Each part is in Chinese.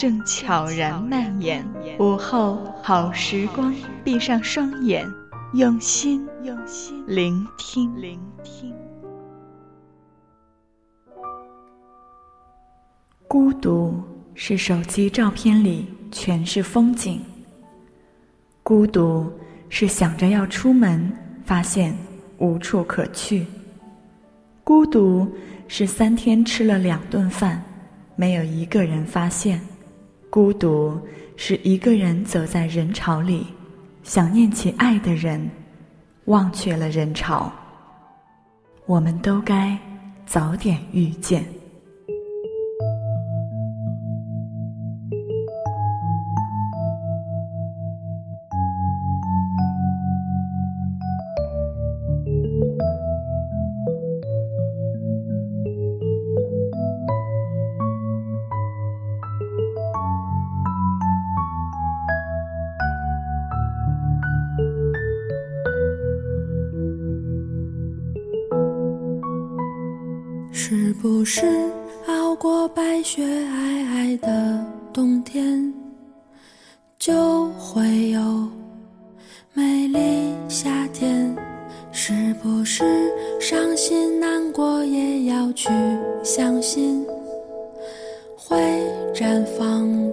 正悄然蔓延，午后好时光，闭上双眼，用心用心聆听聆听。孤独是手机照片里全是风景，孤独是想着要出门，发现无处可去，孤独是三天吃了两顿饭，没有一个人发现。孤独是一个人走在人潮里，想念起爱的人，忘却了人潮。我们都该早点遇见。绽放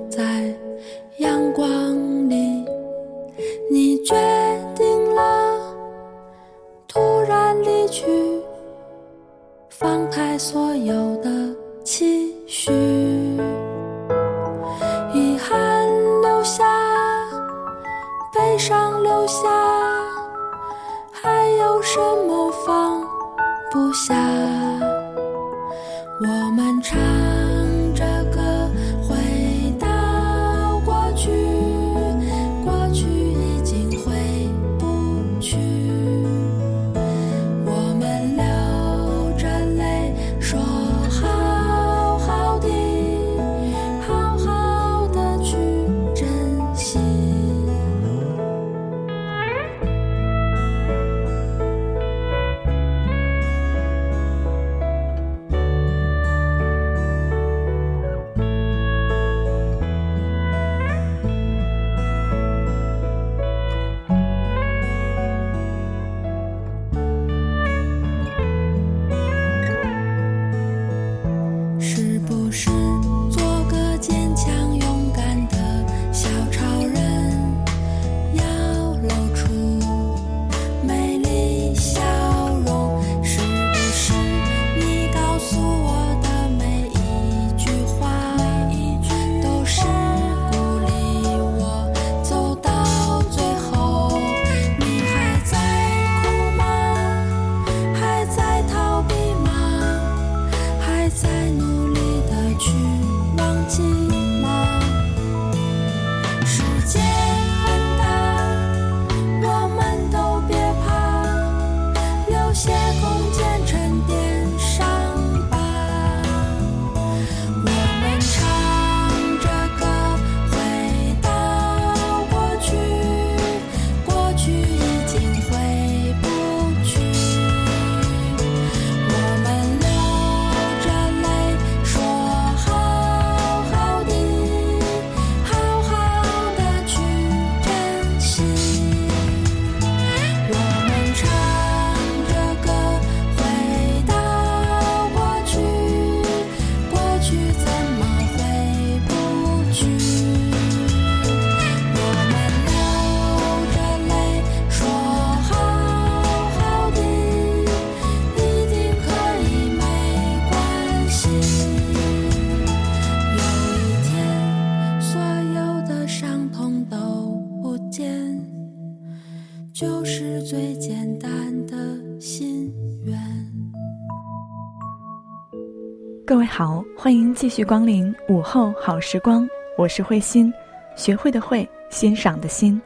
各位好，欢迎继续光临午后好时光，我是慧心，学会的会，欣赏的心。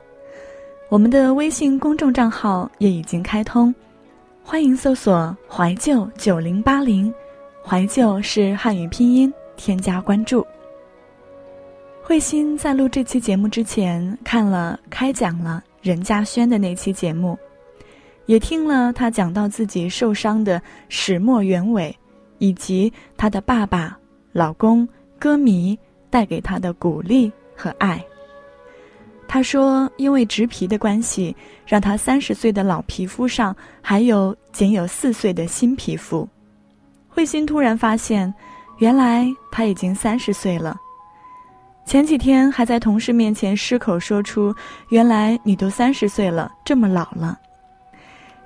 我们的微信公众账号也已经开通，欢迎搜索“怀旧九零八零”，怀旧是汉语拼音，添加关注。慧心在录这期节目之前，看了开讲了任嘉轩的那期节目，也听了他讲到自己受伤的始末原委，以及他的爸爸、老公、歌迷带给他的鼓励和爱。他说：“因为植皮的关系，让他三十岁的老皮肤上还有仅有四岁的新皮肤。”慧心突然发现，原来他已经三十岁了。前几天还在同事面前失口说出：“原来你都三十岁了，这么老了。”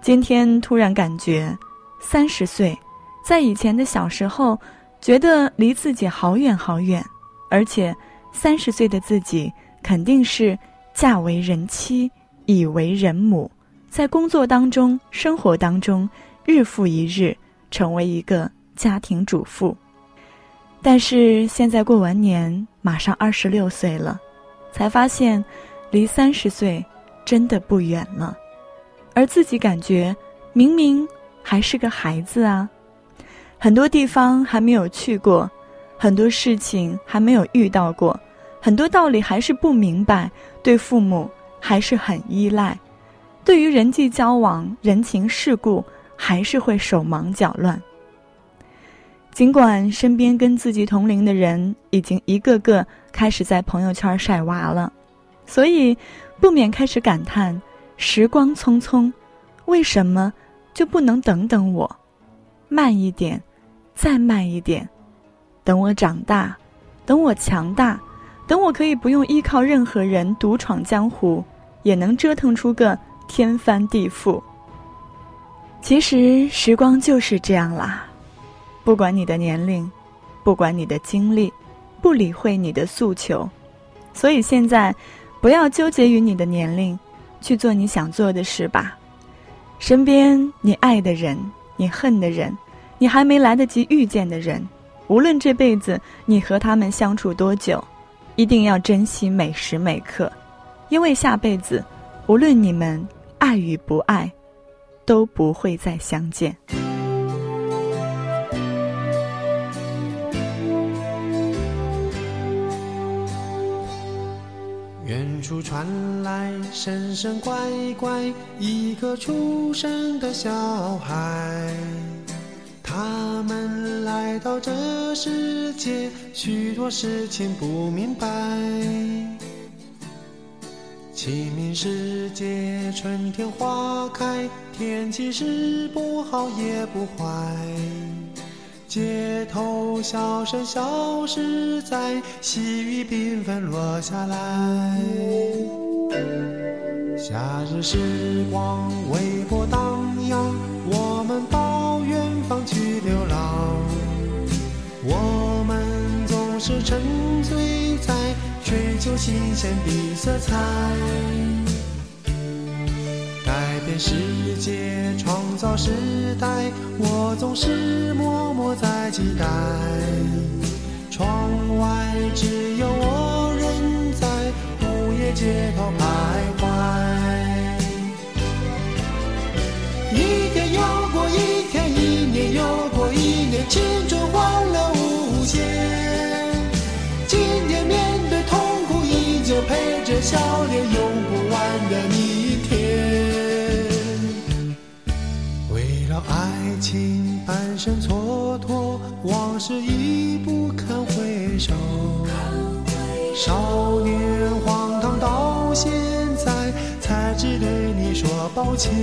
今天突然感觉，三十岁，在以前的小时候，觉得离自己好远好远，而且三十岁的自己肯定是。嫁为人妻，已为人母，在工作当中、生活当中，日复一日，成为一个家庭主妇。但是现在过完年，马上二十六岁了，才发现，离三十岁真的不远了，而自己感觉明明还是个孩子啊，很多地方还没有去过，很多事情还没有遇到过。很多道理还是不明白，对父母还是很依赖，对于人际交往、人情世故还是会手忙脚乱。尽管身边跟自己同龄的人已经一个个开始在朋友圈晒娃了，所以不免开始感叹：时光匆匆，为什么就不能等等我，慢一点，再慢一点，等我长大，等我强大。等我可以不用依靠任何人独闯江湖，也能折腾出个天翻地覆。其实时光就是这样啦，不管你的年龄，不管你的经历，不理会你的诉求。所以现在，不要纠结于你的年龄，去做你想做的事吧。身边你爱的人，你恨的人，你还没来得及遇见的人，无论这辈子你和他们相处多久。一定要珍惜每时每刻，因为下辈子，无论你们爱与不爱，都不会再相见。远处传来声声乖乖，一个出生的小孩。到这世界，许多事情不明白。清明时节，春天花开，天气是不好也不坏。街头笑声消失在，细雨缤纷落下来。夏日时光微波是沉醉在追求新鲜的色彩，改变世界，创造时代，我总是默默在期待。窗外只有我人在午夜街头徘徊。一天又过一天，一年又过一年，青春欢乐无限。陪着笑脸，用不完的明天。为了爱情半生蹉跎，往事已不堪回首。少年荒唐到现在，才知对你说抱歉。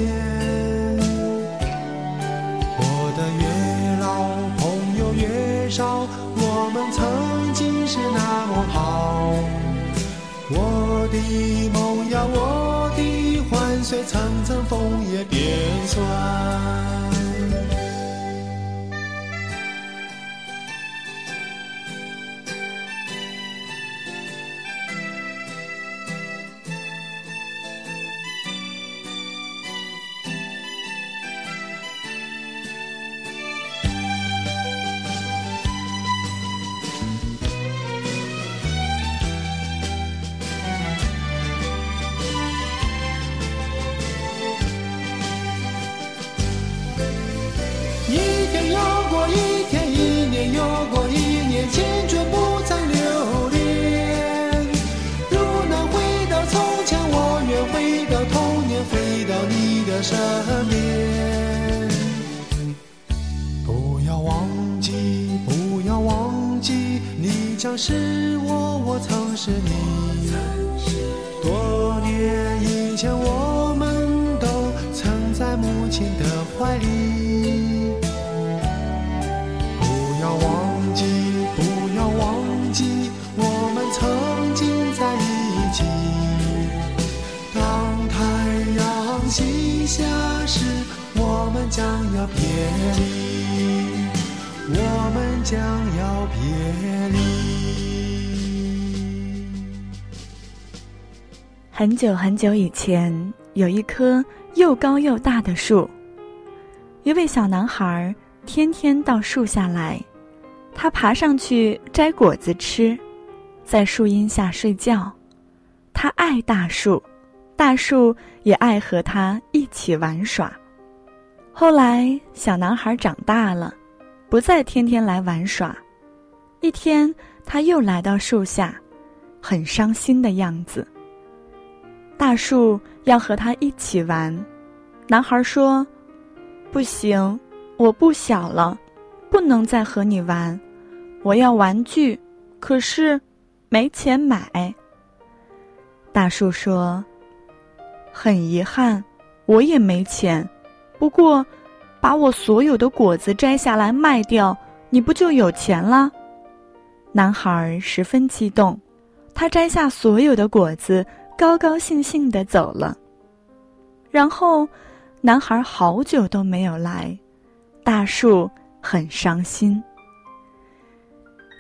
梦呀，我的幻，随层层枫叶变酸。的身边。不要忘记，不要忘记，你将是我，我曾是你。多年以前，我们都曾在母亲的怀里。不要忘记，不要忘记，我们曾经在一起。当太阳西下时，我们将要别离，我们将要别离。很久很久以前，有一棵又高又大的树。一位小男孩天天到树下来，他爬上去摘果子吃，在树荫下睡觉。他爱大树，大树也爱和他一起玩耍。后来，小男孩长大了，不再天天来玩耍。一天，他又来到树下，很伤心的样子。大树要和他一起玩，男孩说：“不行，我不小了，不能再和你玩。我要玩具，可是没钱买。”大树说：“很遗憾，我也没钱。不过，把我所有的果子摘下来卖掉，你不就有钱了？”男孩十分激动，他摘下所有的果子。高高兴兴的走了。然后，男孩好久都没有来，大树很伤心。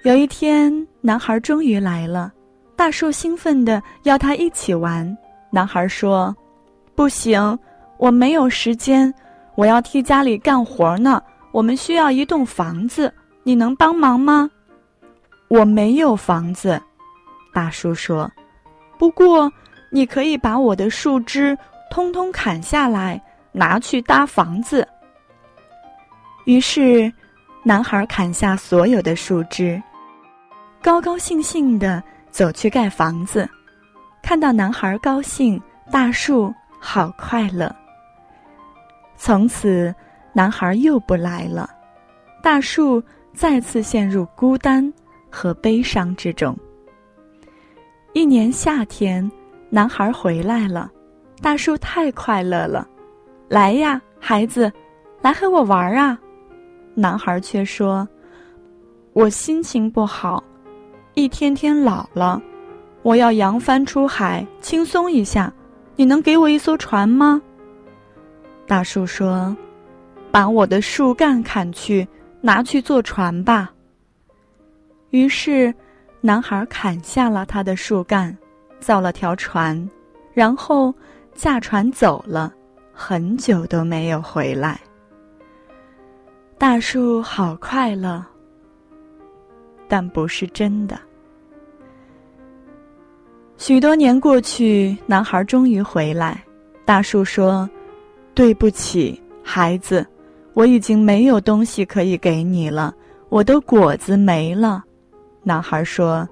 有一天，男孩终于来了，大树兴奋的要他一起玩。男孩说：“不行，我没有时间，我要替家里干活呢。我们需要一栋房子，你能帮忙吗？”“我没有房子。”大树说，“不过。”你可以把我的树枝通通砍下来，拿去搭房子。于是，男孩砍下所有的树枝，高高兴兴的走去盖房子。看到男孩高兴，大树好快乐。从此，男孩又不来了，大树再次陷入孤单和悲伤之中。一年夏天。男孩回来了，大树太快乐了，来呀，孩子，来和我玩啊！男孩却说：“我心情不好，一天天老了，我要扬帆出海，轻松一下。你能给我一艘船吗？”大树说：“把我的树干砍去，拿去做船吧。”于是，男孩砍下了他的树干。造了条船，然后驾船走了，很久都没有回来。大树好快乐，但不是真的。许多年过去，男孩终于回来。大树说：“对不起，孩子，我已经没有东西可以给你了，我的果子没了。”男孩说。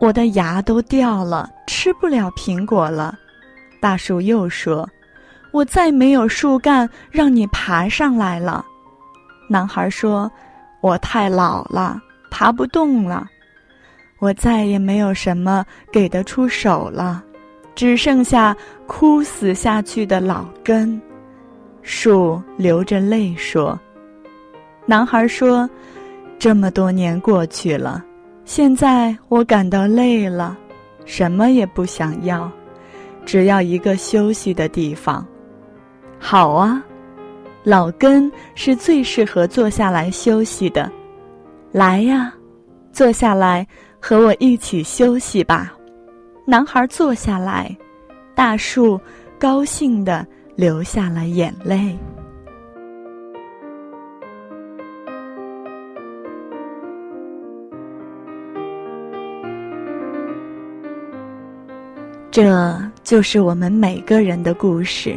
我的牙都掉了，吃不了苹果了。大树又说：“我再没有树干让你爬上来了。”男孩说：“我太老了，爬不动了。我再也没有什么给得出手了，只剩下枯死下去的老根。”树流着泪说：“男孩说，这么多年过去了。”现在我感到累了，什么也不想要，只要一个休息的地方。好啊，老根是最适合坐下来休息的。来呀，坐下来和我一起休息吧。男孩坐下来，大树高兴地流下了眼泪。这就是我们每个人的故事，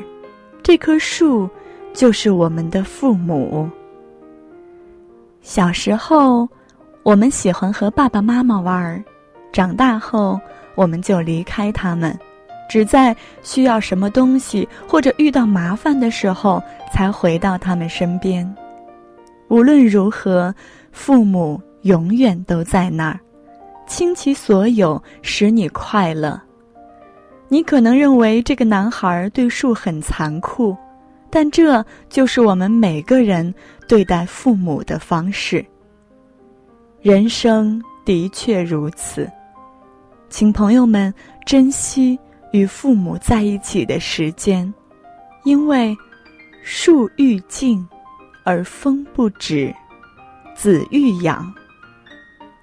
这棵树就是我们的父母。小时候，我们喜欢和爸爸妈妈玩儿，长大后我们就离开他们，只在需要什么东西或者遇到麻烦的时候才回到他们身边。无论如何，父母永远都在那儿，倾其所有使你快乐。你可能认为这个男孩对树很残酷，但这就是我们每个人对待父母的方式。人生的确如此，请朋友们珍惜与父母在一起的时间，因为树欲静而风不止，子欲养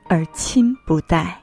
而亲不待。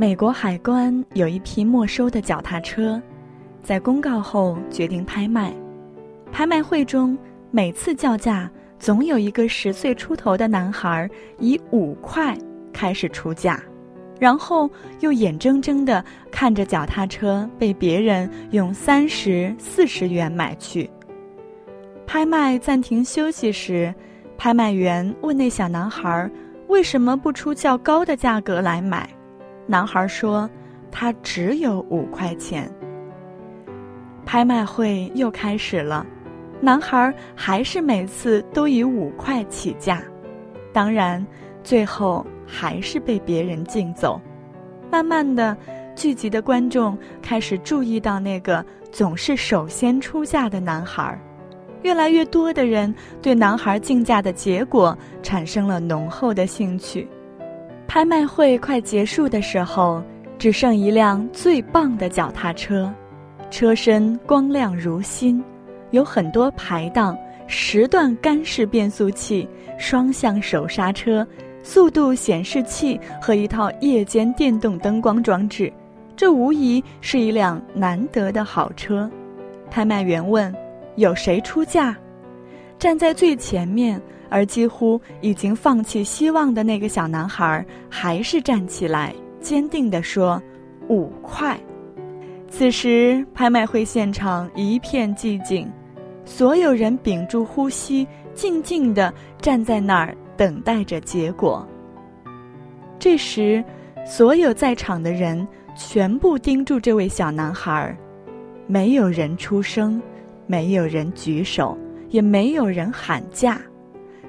美国海关有一批没收的脚踏车，在公告后决定拍卖。拍卖会中，每次叫价，总有一个十岁出头的男孩以五块开始出价，然后又眼睁睁地看着脚踏车被别人用三十四十元买去。拍卖暂停休息时，拍卖员问那小男孩：“为什么不出较高的价格来买？”男孩说：“他只有五块钱。”拍卖会又开始了，男孩还是每次都以五块起价，当然，最后还是被别人竞走。慢慢的，聚集的观众开始注意到那个总是首先出价的男孩，越来越多的人对男孩竞价的结果产生了浓厚的兴趣。拍卖会快结束的时候，只剩一辆最棒的脚踏车，车身光亮如新，有很多排档、十段干式变速器、双向手刹车、速度显示器和一套夜间电动灯光装置。这无疑是一辆难得的好车。拍卖员问：“有谁出价？”站在最前面。而几乎已经放弃希望的那个小男孩，还是站起来，坚定地说：“五块。”此时，拍卖会现场一片寂静，所有人屏住呼吸，静静地站在那儿等待着结果。这时，所有在场的人全部盯住这位小男孩，没有人出声，没有人举手，也没有人喊价。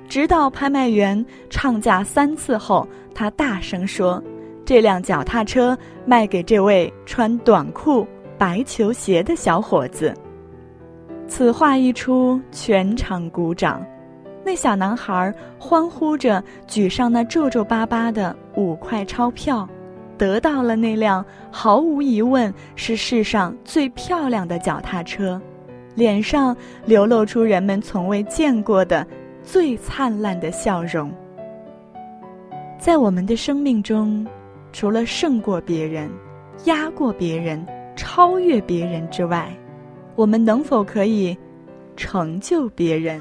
直到拍卖员唱价三次后，他大声说：“这辆脚踏车卖给这位穿短裤、白球鞋的小伙子。”此话一出，全场鼓掌。那小男孩欢呼着举上那皱皱巴巴的五块钞票，得到了那辆毫无疑问是世上最漂亮的脚踏车，脸上流露出人们从未见过的。最灿烂的笑容，在我们的生命中，除了胜过别人、压过别人、超越别人之外，我们能否可以成就别人？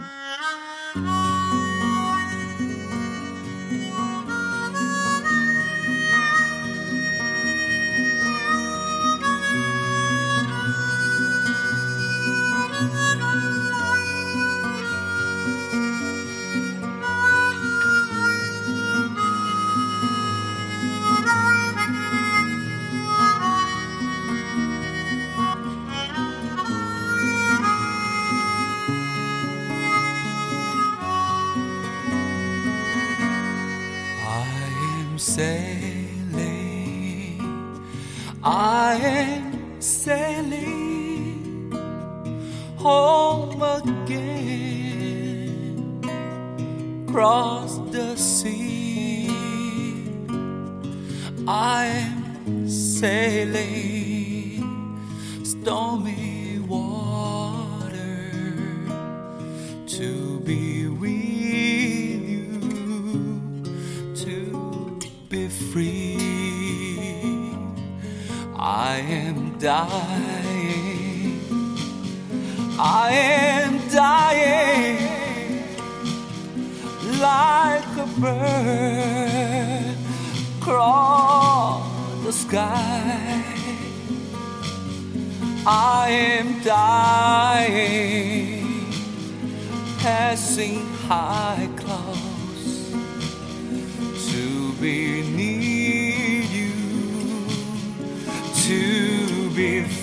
？I am sailing home again across the sea. I am sailing stormy dying. I am dying like a bird across the sky. I am dying, passing high clouds to be near you to be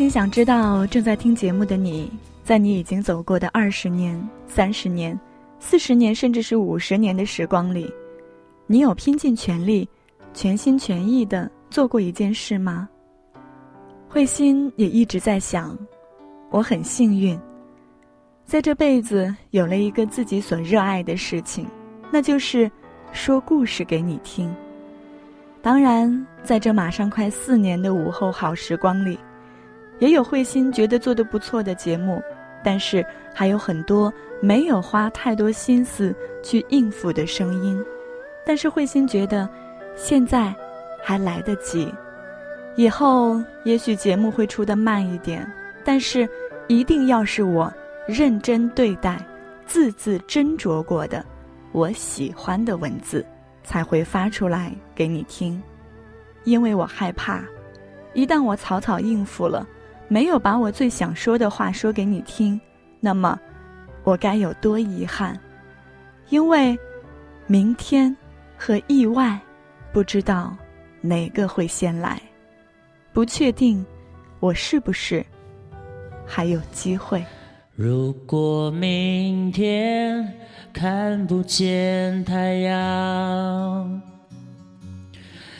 心想知道，正在听节目的你，在你已经走过的二十年、三十年、四十年，甚至是五十年的时光里，你有拼尽全力、全心全意的做过一件事吗？慧心也一直在想，我很幸运，在这辈子有了一个自己所热爱的事情，那就是说故事给你听。当然，在这马上快四年的午后好时光里。也有慧心觉得做的不错的节目，但是还有很多没有花太多心思去应付的声音。但是慧心觉得，现在还来得及。以后也许节目会出的慢一点，但是一定要是我认真对待、字字斟酌过的、我喜欢的文字，才会发出来给你听。因为我害怕，一旦我草草应付了。没有把我最想说的话说给你听，那么我该有多遗憾？因为明天和意外，不知道哪个会先来，不确定我是不是还有机会。如果明天看不见太阳，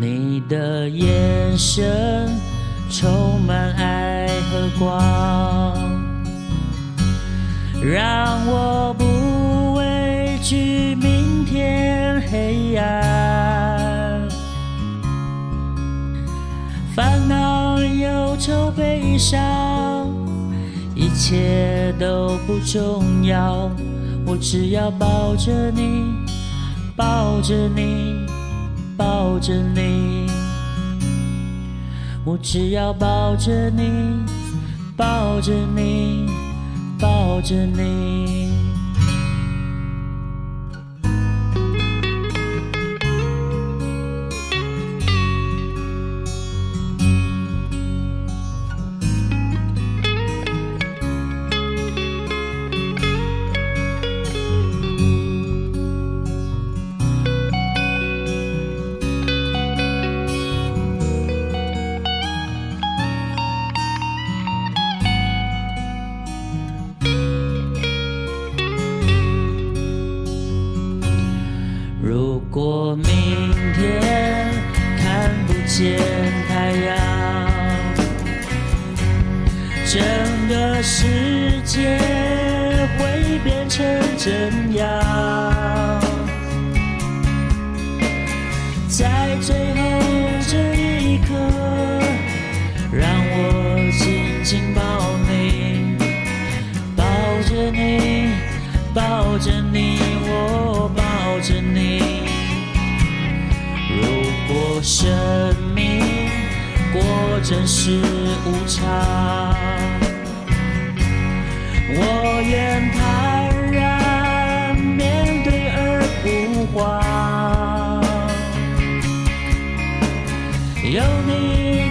你的眼神充满爱和光。让我不畏惧明天黑暗，烦恼、忧愁、悲伤，一切都不重要。我只要抱着你，抱着你，抱着你。我只要抱着你，抱着你。抱着你。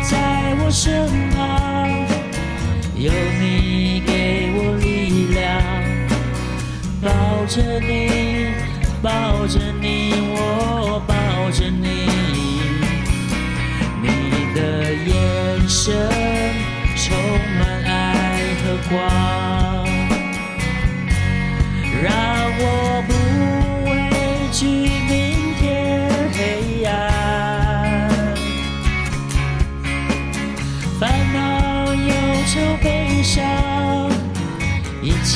在我身旁，有你给我力量，抱着你，抱着你，我抱着你，你的眼神充满爱和光，让